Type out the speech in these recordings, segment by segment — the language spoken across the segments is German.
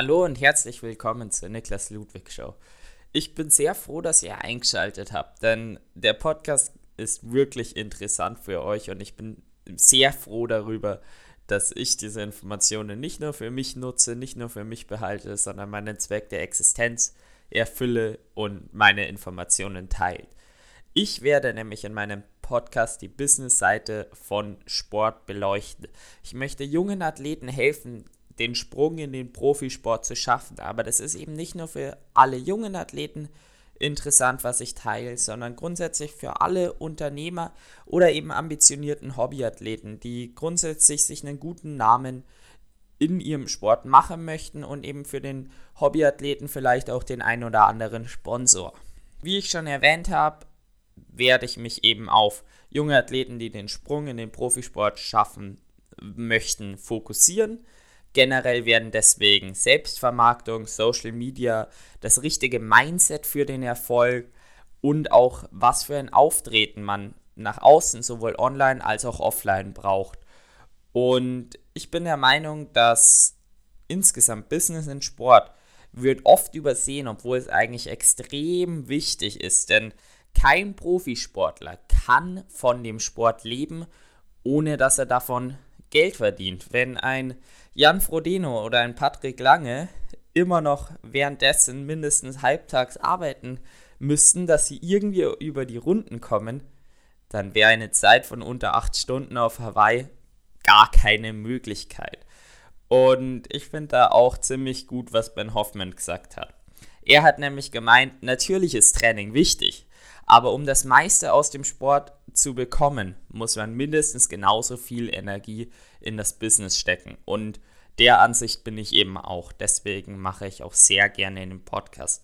Hallo und herzlich willkommen zur Niklas Ludwig Show. Ich bin sehr froh, dass ihr eingeschaltet habt, denn der Podcast ist wirklich interessant für euch und ich bin sehr froh darüber, dass ich diese Informationen nicht nur für mich nutze, nicht nur für mich behalte, sondern meinen Zweck der Existenz erfülle und meine Informationen teile. Ich werde nämlich in meinem Podcast die Business-Seite von Sport beleuchten. Ich möchte jungen Athleten helfen, den Sprung in den Profisport zu schaffen. Aber das ist eben nicht nur für alle jungen Athleten interessant, was ich teile, sondern grundsätzlich für alle Unternehmer oder eben ambitionierten Hobbyathleten, die grundsätzlich sich einen guten Namen in ihrem Sport machen möchten und eben für den Hobbyathleten vielleicht auch den ein oder anderen Sponsor. Wie ich schon erwähnt habe, werde ich mich eben auf junge Athleten, die den Sprung in den Profisport schaffen möchten, fokussieren. Generell werden deswegen Selbstvermarktung, Social Media, das richtige Mindset für den Erfolg und auch was für ein Auftreten man nach außen sowohl online als auch offline braucht. Und ich bin der Meinung, dass insgesamt Business in Sport wird oft übersehen, obwohl es eigentlich extrem wichtig ist, denn kein Profisportler kann von dem Sport leben, ohne dass er davon Geld verdient. Wenn ein Jan Frodeno oder ein Patrick Lange immer noch währenddessen mindestens halbtags arbeiten müssten, dass sie irgendwie über die Runden kommen, dann wäre eine Zeit von unter acht Stunden auf Hawaii gar keine Möglichkeit. Und ich finde da auch ziemlich gut, was Ben Hoffman gesagt hat. Er hat nämlich gemeint, natürlich ist Training wichtig, aber um das meiste aus dem Sport zu bekommen, muss man mindestens genauso viel Energie in das Business stecken. Und der Ansicht bin ich eben auch. Deswegen mache ich auch sehr gerne den Podcast.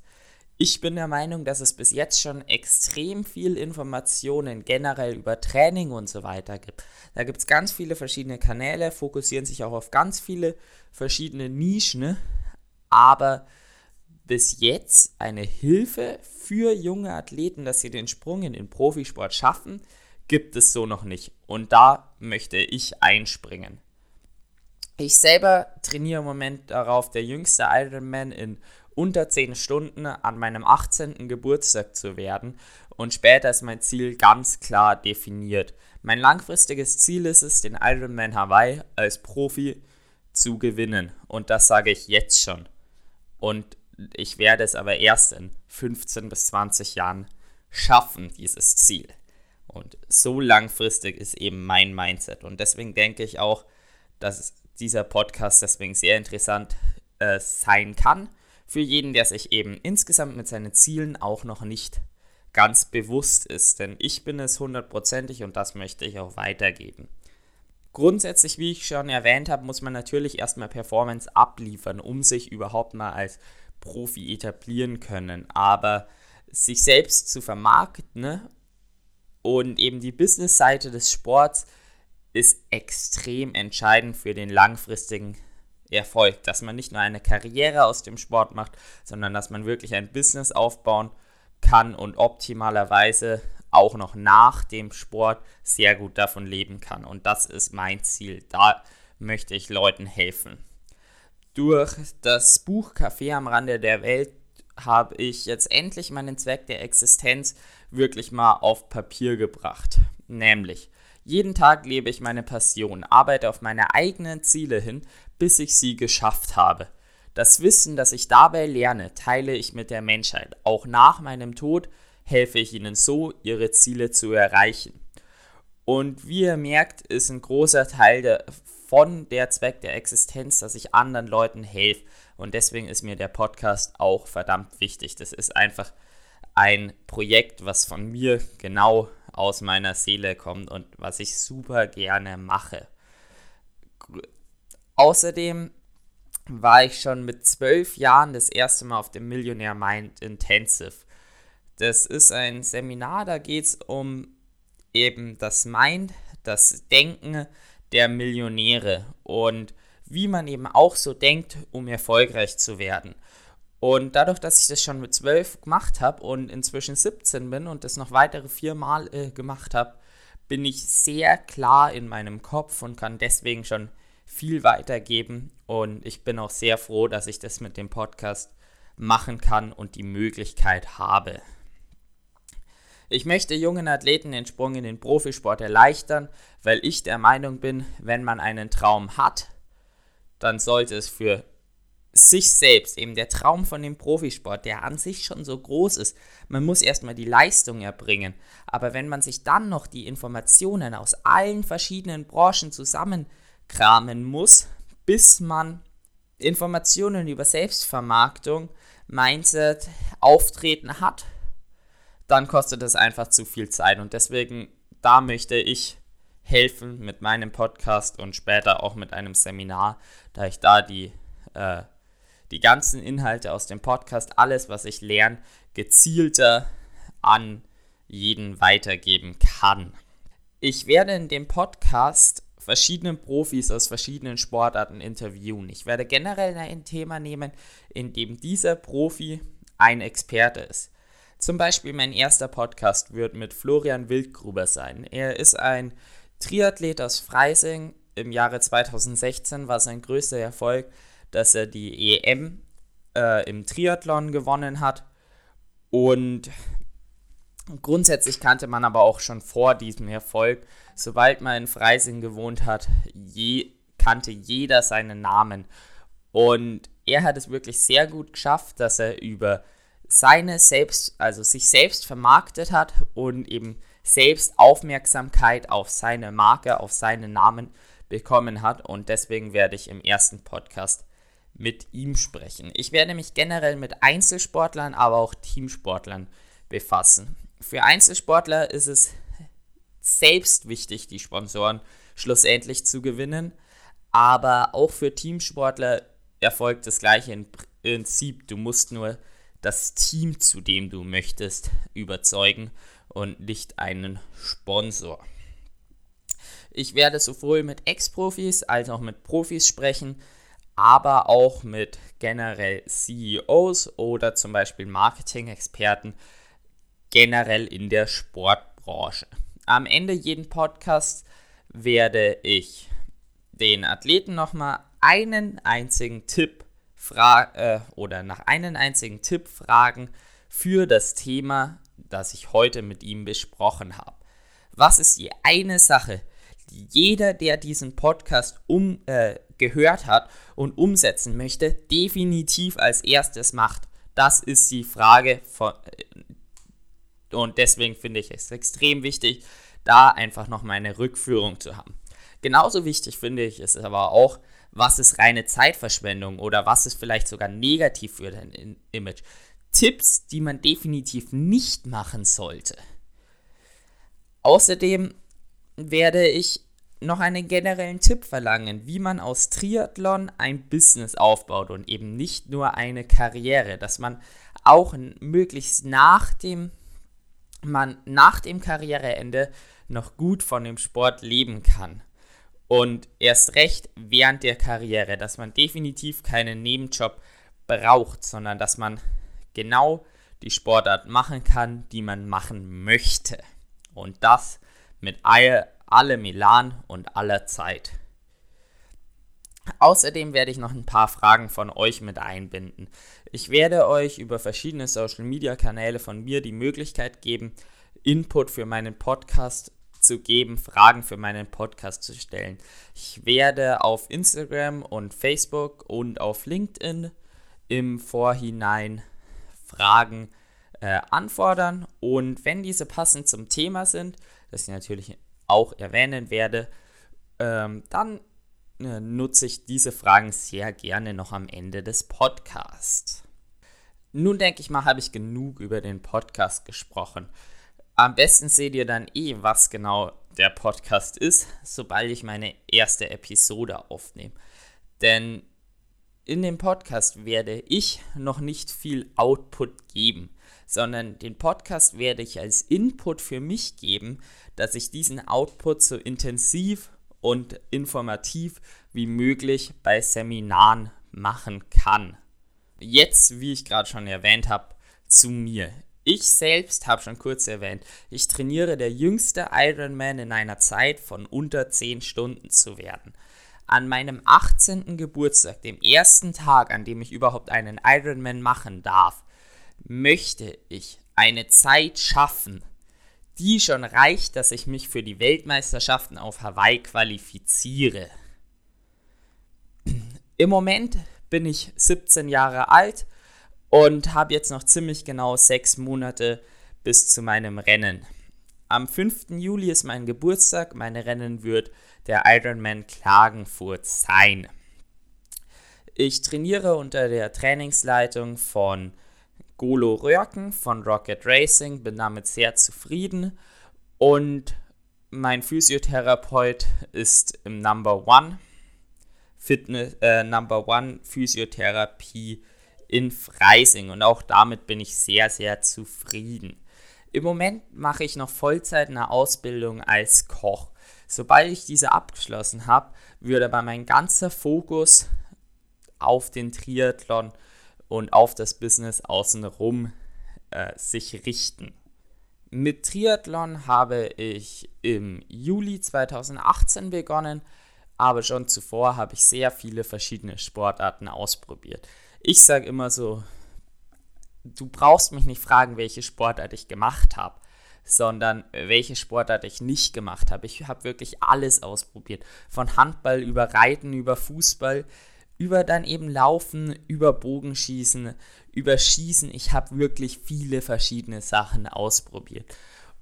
Ich bin der Meinung, dass es bis jetzt schon extrem viel Informationen generell über Training und so weiter gibt. Da gibt es ganz viele verschiedene Kanäle, fokussieren sich auch auf ganz viele verschiedene Nischen, aber bis jetzt eine Hilfe für junge Athleten, dass sie den Sprung in den Profisport schaffen, gibt es so noch nicht. Und da möchte ich einspringen. Ich selber trainiere im Moment darauf, der jüngste Ironman in unter 10 Stunden an meinem 18. Geburtstag zu werden und später ist mein Ziel ganz klar definiert. Mein langfristiges Ziel ist es, den Ironman Hawaii als Profi zu gewinnen und das sage ich jetzt schon. Und ich werde es aber erst in 15 bis 20 Jahren schaffen, dieses Ziel. Und so langfristig ist eben mein Mindset und deswegen denke ich auch, dass dieser Podcast deswegen sehr interessant äh, sein kann für jeden, der sich eben insgesamt mit seinen Zielen auch noch nicht ganz bewusst ist. Denn ich bin es hundertprozentig und das möchte ich auch weitergeben. Grundsätzlich, wie ich schon erwähnt habe, muss man natürlich erstmal Performance abliefern, um sich überhaupt mal als Profi etablieren können. Aber sich selbst zu vermarkten ne? und eben die Business-Seite des Sports ist extrem entscheidend für den langfristigen Erfolg, dass man nicht nur eine Karriere aus dem Sport macht, sondern dass man wirklich ein Business aufbauen kann und optimalerweise auch noch nach dem Sport sehr gut davon leben kann. Und das ist mein Ziel. Da möchte ich Leuten helfen. Durch das Buch Café am Rande der Welt habe ich jetzt endlich meinen Zweck der Existenz wirklich mal auf Papier gebracht. Nämlich, jeden Tag lebe ich meine Passion, arbeite auf meine eigenen Ziele hin, bis ich sie geschafft habe. Das Wissen, das ich dabei lerne, teile ich mit der Menschheit. Auch nach meinem Tod helfe ich ihnen so, ihre Ziele zu erreichen. Und wie ihr merkt, ist ein großer Teil der, von der Zweck der Existenz, dass ich anderen Leuten helfe. Und deswegen ist mir der Podcast auch verdammt wichtig. Das ist einfach ein Projekt, was von mir genau aus meiner Seele kommt und was ich super gerne mache. Außerdem war ich schon mit zwölf Jahren das erste Mal auf dem Millionaire Mind Intensive. Das ist ein Seminar, da geht es um eben das Mind, das Denken der Millionäre und wie man eben auch so denkt, um erfolgreich zu werden. Und dadurch, dass ich das schon mit 12 gemacht habe und inzwischen 17 bin und das noch weitere vier Mal äh, gemacht habe, bin ich sehr klar in meinem Kopf und kann deswegen schon viel weitergeben und ich bin auch sehr froh, dass ich das mit dem Podcast machen kann und die Möglichkeit habe. Ich möchte jungen Athleten den Sprung in den Profisport erleichtern, weil ich der Meinung bin, wenn man einen Traum hat, dann sollte es für sich selbst, eben der Traum von dem Profisport, der an sich schon so groß ist, man muss erstmal die Leistung erbringen. Aber wenn man sich dann noch die Informationen aus allen verschiedenen Branchen zusammenkramen muss, bis man Informationen über Selbstvermarktung, Mindset, Auftreten hat, dann kostet es einfach zu viel Zeit. Und deswegen, da möchte ich helfen mit meinem Podcast und später auch mit einem Seminar, da ich da die, äh, die ganzen Inhalte aus dem Podcast, alles, was ich lerne, gezielter an jeden weitergeben kann. Ich werde in dem Podcast verschiedene Profis aus verschiedenen Sportarten interviewen. Ich werde generell ein Thema nehmen, in dem dieser Profi ein Experte ist. Zum Beispiel mein erster Podcast wird mit Florian Wildgruber sein. Er ist ein Triathlet aus Freising. Im Jahre 2016 war sein größter Erfolg, dass er die EM äh, im Triathlon gewonnen hat. Und grundsätzlich kannte man aber auch schon vor diesem Erfolg, sobald man in Freising gewohnt hat, je, kannte jeder seinen Namen. Und er hat es wirklich sehr gut geschafft, dass er über seine selbst, also sich selbst vermarktet hat und eben selbst Aufmerksamkeit auf seine Marke, auf seinen Namen bekommen hat. Und deswegen werde ich im ersten Podcast mit ihm sprechen. Ich werde mich generell mit Einzelsportlern, aber auch Teamsportlern befassen. Für Einzelsportler ist es selbst wichtig, die Sponsoren schlussendlich zu gewinnen. Aber auch für Teamsportler erfolgt das gleiche Prinzip. Du musst nur das Team, zu dem du möchtest, überzeugen und nicht einen Sponsor. Ich werde sowohl mit Ex-Profis als auch mit Profis sprechen, aber auch mit generell CEOs oder zum Beispiel Marketing-Experten generell in der Sportbranche. Am Ende jeden Podcast werde ich den Athleten nochmal einen einzigen Tipp äh, oder nach einem einzigen Tipp fragen für das Thema, das ich heute mit ihm besprochen habe. Was ist die eine Sache, die jeder, der diesen Podcast um, äh, gehört hat und umsetzen möchte, definitiv als erstes macht? Das ist die Frage von, äh, und deswegen finde ich es extrem wichtig, da einfach noch meine Rückführung zu haben. Genauso wichtig finde ich es aber auch, was ist reine Zeitverschwendung oder was ist vielleicht sogar negativ für dein Image. Tipps, die man definitiv nicht machen sollte. Außerdem werde ich noch einen generellen Tipp verlangen, wie man aus Triathlon ein Business aufbaut und eben nicht nur eine Karriere, dass man auch möglichst nach dem man nach dem Karriereende noch gut von dem Sport leben kann. Und erst recht während der Karriere, dass man definitiv keinen Nebenjob braucht, sondern dass man genau die Sportart machen kann, die man machen möchte. Und das mit all, allem Elan und aller Zeit. Außerdem werde ich noch ein paar Fragen von euch mit einbinden. Ich werde euch über verschiedene Social Media Kanäle von mir die Möglichkeit geben, Input für meinen Podcast zu geben, Fragen für meinen Podcast zu stellen. Ich werde auf Instagram und Facebook und auf LinkedIn im Vorhinein Fragen äh, anfordern und wenn diese passend zum Thema sind, das ich natürlich auch erwähnen werde, ähm, dann äh, nutze ich diese Fragen sehr gerne noch am Ende des Podcasts. Nun denke ich mal, habe ich genug über den Podcast gesprochen. Am besten seht ihr dann eh, was genau der Podcast ist, sobald ich meine erste Episode aufnehme. Denn in dem Podcast werde ich noch nicht viel Output geben, sondern den Podcast werde ich als Input für mich geben, dass ich diesen Output so intensiv und informativ wie möglich bei Seminaren machen kann. Jetzt, wie ich gerade schon erwähnt habe, zu mir. Ich selbst habe schon kurz erwähnt, ich trainiere der jüngste Ironman in einer Zeit von unter 10 Stunden zu werden. An meinem 18. Geburtstag, dem ersten Tag, an dem ich überhaupt einen Ironman machen darf, möchte ich eine Zeit schaffen, die schon reicht, dass ich mich für die Weltmeisterschaften auf Hawaii qualifiziere. Im Moment bin ich 17 Jahre alt und habe jetzt noch ziemlich genau sechs Monate bis zu meinem Rennen. Am 5. Juli ist mein Geburtstag. Mein Rennen wird der Ironman Klagenfurt sein. Ich trainiere unter der Trainingsleitung von Golo Röhrken von Rocket Racing, bin damit sehr zufrieden und mein Physiotherapeut ist im Number One Fitness, äh, Number One Physiotherapie in Freising und auch damit bin ich sehr, sehr zufrieden. Im Moment mache ich noch Vollzeit eine Ausbildung als Koch. Sobald ich diese abgeschlossen habe, würde aber mein ganzer Fokus auf den Triathlon und auf das Business außenrum äh, sich richten. Mit Triathlon habe ich im Juli 2018 begonnen, aber schon zuvor habe ich sehr viele verschiedene Sportarten ausprobiert. Ich sage immer so, du brauchst mich nicht fragen, welche Sportart ich gemacht habe, sondern welche Sportart ich nicht gemacht habe. Ich habe wirklich alles ausprobiert. Von Handball über Reiten, über Fußball, über dann eben Laufen, über Bogenschießen, über Schießen. Ich habe wirklich viele verschiedene Sachen ausprobiert.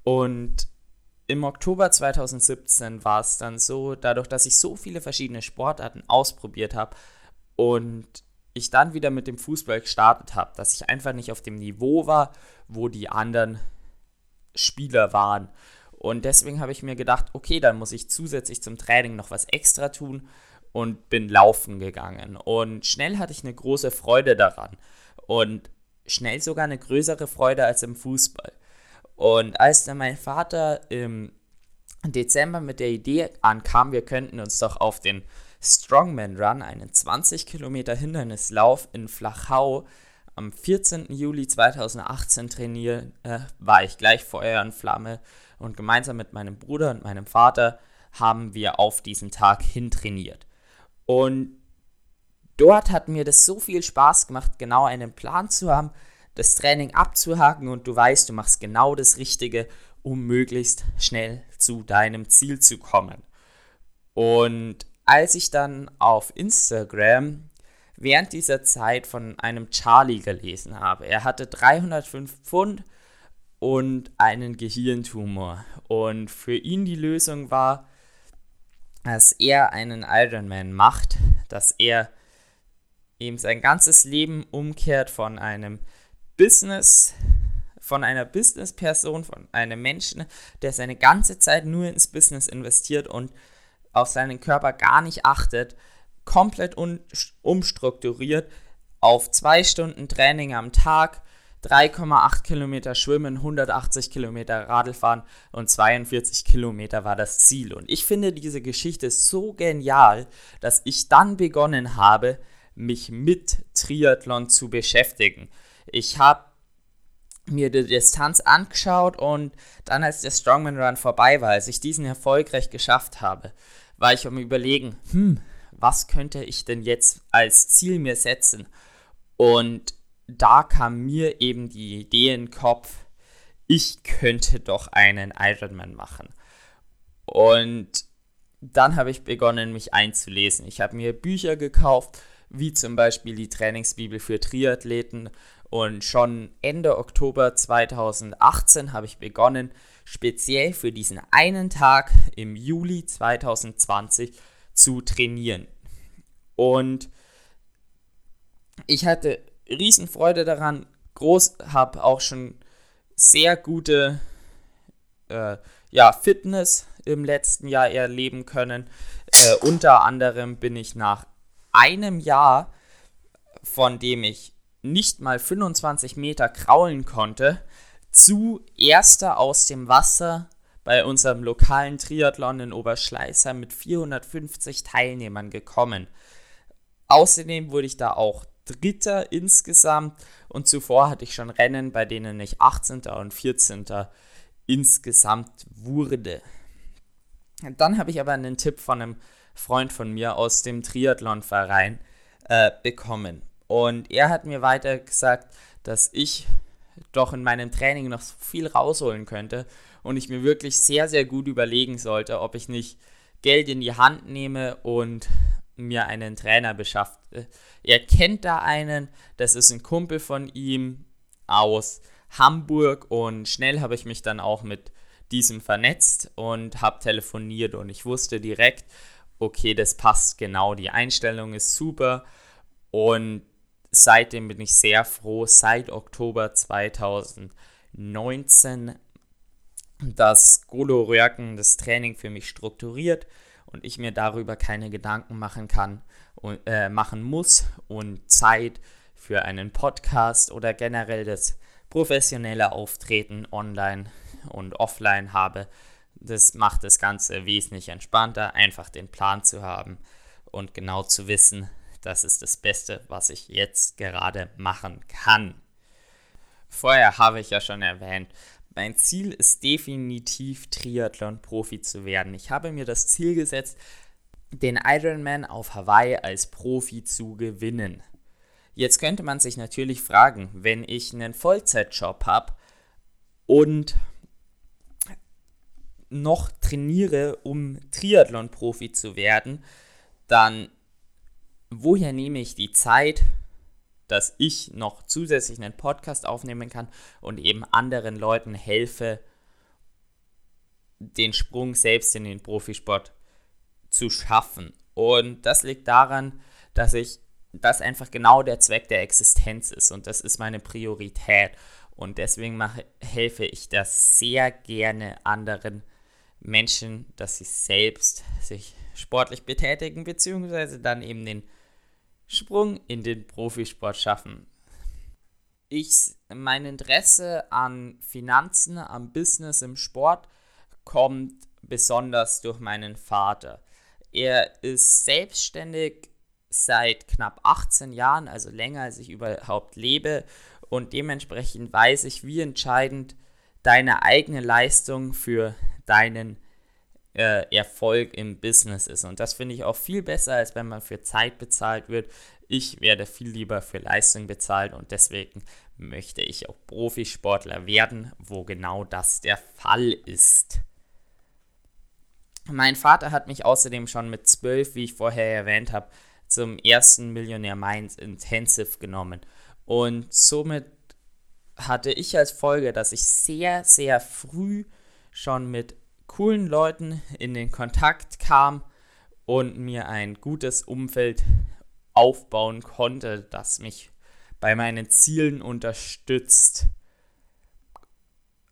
Und im Oktober 2017 war es dann so, dadurch, dass ich so viele verschiedene Sportarten ausprobiert habe und ich dann wieder mit dem Fußball gestartet habe, dass ich einfach nicht auf dem Niveau war, wo die anderen Spieler waren. Und deswegen habe ich mir gedacht, okay, dann muss ich zusätzlich zum Training noch was extra tun und bin laufen gegangen. Und schnell hatte ich eine große Freude daran. Und schnell sogar eine größere Freude als im Fußball. Und als dann mein Vater im Dezember mit der Idee ankam, wir könnten uns doch auf den Strongman Run, einen 20 Kilometer Hindernislauf in Flachau, am 14. Juli 2018 trainieren, äh, war ich gleich Feuer und Flamme und gemeinsam mit meinem Bruder und meinem Vater haben wir auf diesen Tag hintrainiert. Und dort hat mir das so viel Spaß gemacht, genau einen Plan zu haben, das Training abzuhaken und du weißt, du machst genau das Richtige, um möglichst schnell zu deinem Ziel zu kommen. Und als ich dann auf Instagram während dieser Zeit von einem Charlie gelesen habe, er hatte 305 Pfund und einen Gehirntumor. Und für ihn die Lösung war, dass er einen Ironman macht, dass er eben sein ganzes Leben umkehrt von einem Business, von einer Business-Person, von einem Menschen, der seine ganze Zeit nur ins Business investiert und auf seinen Körper gar nicht achtet, komplett umstrukturiert auf zwei Stunden Training am Tag, 3,8 Kilometer Schwimmen, 180 Kilometer Radlfahren und 42 Kilometer war das Ziel. Und ich finde diese Geschichte so genial, dass ich dann begonnen habe, mich mit Triathlon zu beschäftigen. Ich habe mir die Distanz angeschaut und dann, als der Strongman Run vorbei war, als ich diesen erfolgreich geschafft habe, war ich am Überlegen, hm, was könnte ich denn jetzt als Ziel mir setzen? Und da kam mir eben die Idee in den Kopf, ich könnte doch einen Ironman machen. Und dann habe ich begonnen, mich einzulesen. Ich habe mir Bücher gekauft, wie zum Beispiel die Trainingsbibel für Triathleten. Und schon Ende Oktober 2018 habe ich begonnen, speziell für diesen einen Tag im Juli 2020 zu trainieren. Und ich hatte Riesenfreude daran, groß, habe auch schon sehr gute äh, ja, Fitness im letzten Jahr erleben können. Äh, unter anderem bin ich nach einem Jahr, von dem ich nicht mal 25 Meter kraulen konnte, zu erster aus dem Wasser bei unserem lokalen Triathlon in Oberschleißheim mit 450 Teilnehmern gekommen. Außerdem wurde ich da auch Dritter insgesamt und zuvor hatte ich schon Rennen, bei denen ich 18. und 14. insgesamt wurde. Dann habe ich aber einen Tipp von einem Freund von mir aus dem Triathlonverein äh, bekommen. Und er hat mir weiter gesagt, dass ich doch in meinem Training noch viel rausholen könnte und ich mir wirklich sehr, sehr gut überlegen sollte, ob ich nicht Geld in die Hand nehme und mir einen Trainer beschafft. Er kennt da einen, das ist ein Kumpel von ihm aus Hamburg und schnell habe ich mich dann auch mit diesem vernetzt und habe telefoniert und ich wusste direkt, okay, das passt genau, die Einstellung ist super und seitdem bin ich sehr froh, seit Oktober 2019, dass Golo Röhrken das Training für mich strukturiert und ich mir darüber keine Gedanken machen kann und äh, machen muss und Zeit für einen Podcast oder generell das professionelle Auftreten online und offline habe. Das macht das Ganze wesentlich entspannter, einfach den Plan zu haben und genau zu wissen, das ist das Beste, was ich jetzt gerade machen kann. Vorher habe ich ja schon erwähnt, mein Ziel ist definitiv Triathlon-Profi zu werden. Ich habe mir das Ziel gesetzt, den Ironman auf Hawaii als Profi zu gewinnen. Jetzt könnte man sich natürlich fragen, wenn ich einen Vollzeitjob habe und noch trainiere, um Triathlon-Profi zu werden, dann woher nehme ich die Zeit, dass ich noch zusätzlich einen Podcast aufnehmen kann und eben anderen Leuten helfe, den Sprung selbst in den Profisport zu schaffen. Und das liegt daran, dass ich das einfach genau der Zweck der Existenz ist und das ist meine Priorität. Und deswegen mache, helfe ich das sehr gerne anderen Menschen, dass sie selbst sich sportlich betätigen, beziehungsweise dann eben den Sprung in den Profisport schaffen. Ich, mein Interesse an Finanzen, am Business im Sport kommt besonders durch meinen Vater. Er ist selbstständig seit knapp 18 Jahren, also länger als ich überhaupt lebe und dementsprechend weiß ich, wie entscheidend deine eigene Leistung für deinen äh, Erfolg im Business ist. Und das finde ich auch viel besser, als wenn man für Zeit bezahlt wird. Ich werde viel lieber für Leistung bezahlt und deswegen möchte ich auch Profisportler werden, wo genau das der Fall ist. Mein Vater hat mich außerdem schon mit zwölf, wie ich vorher erwähnt habe, zum ersten Millionär Minds Intensive genommen. Und somit hatte ich als Folge, dass ich sehr, sehr früh schon mit coolen Leuten in den Kontakt kam und mir ein gutes Umfeld aufbauen konnte, das mich bei meinen Zielen unterstützt.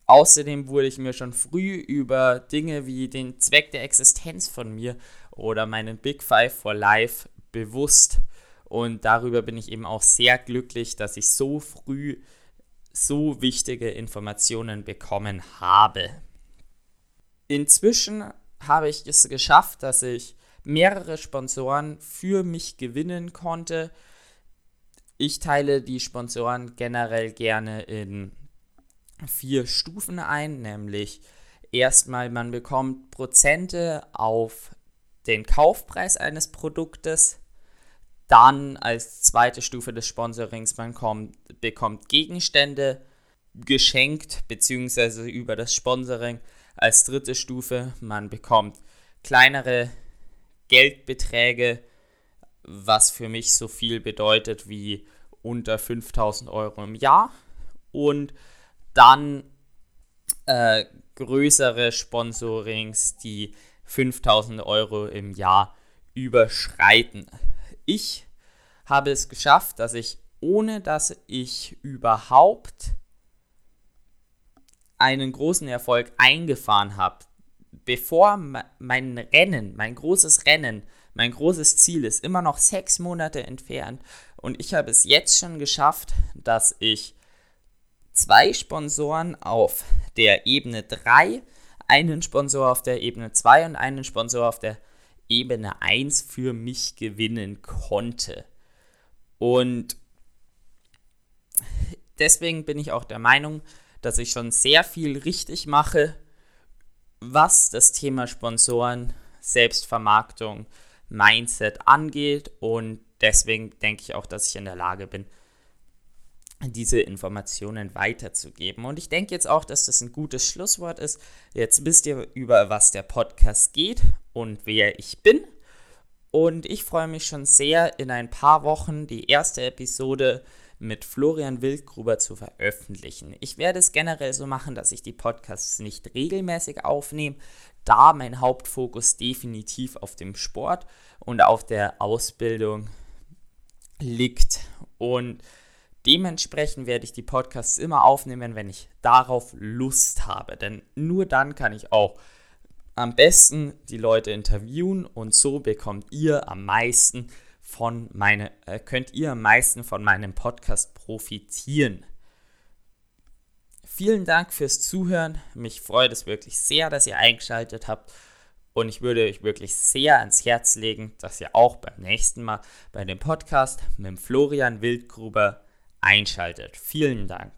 Außerdem wurde ich mir schon früh über Dinge wie den Zweck der Existenz von mir oder meinen Big Five for Life bewusst. Und darüber bin ich eben auch sehr glücklich, dass ich so früh so wichtige Informationen bekommen habe. Inzwischen habe ich es geschafft, dass ich mehrere Sponsoren für mich gewinnen konnte. Ich teile die Sponsoren generell gerne in vier Stufen ein, nämlich erstmal man bekommt Prozente auf den Kaufpreis eines Produktes, dann als zweite Stufe des Sponsorings man kommt, bekommt Gegenstände geschenkt bzw. über das Sponsoring als dritte Stufe, man bekommt kleinere Geldbeträge, was für mich so viel bedeutet wie unter 5000 Euro im Jahr. Und dann äh, größere Sponsorings, die 5000 Euro im Jahr überschreiten. Ich habe es geschafft, dass ich, ohne dass ich überhaupt einen großen Erfolg eingefahren habe, bevor mein Rennen, mein großes Rennen, mein großes Ziel ist immer noch sechs Monate entfernt und ich habe es jetzt schon geschafft, dass ich zwei Sponsoren auf der Ebene 3, einen Sponsor auf der Ebene 2 und einen Sponsor auf der Ebene 1 für mich gewinnen konnte. Und deswegen bin ich auch der Meinung, dass ich schon sehr viel richtig mache, was das Thema Sponsoren, Selbstvermarktung, Mindset angeht und deswegen denke ich auch, dass ich in der Lage bin, diese Informationen weiterzugeben. Und ich denke jetzt auch, dass das ein gutes Schlusswort ist. Jetzt wisst ihr, über was der Podcast geht und wer ich bin. Und ich freue mich schon sehr, in ein paar Wochen die erste Episode mit Florian Wildgruber zu veröffentlichen. Ich werde es generell so machen, dass ich die Podcasts nicht regelmäßig aufnehme, da mein Hauptfokus definitiv auf dem Sport und auf der Ausbildung liegt. Und dementsprechend werde ich die Podcasts immer aufnehmen, wenn ich darauf Lust habe. Denn nur dann kann ich auch am besten die Leute interviewen und so bekommt ihr am meisten von meine, äh, könnt ihr am meisten von meinem Podcast profitieren. Vielen Dank fürs Zuhören. Mich freut es wirklich sehr, dass ihr eingeschaltet habt. Und ich würde euch wirklich sehr ans Herz legen, dass ihr auch beim nächsten Mal bei dem Podcast mit Florian Wildgruber einschaltet. Vielen Dank.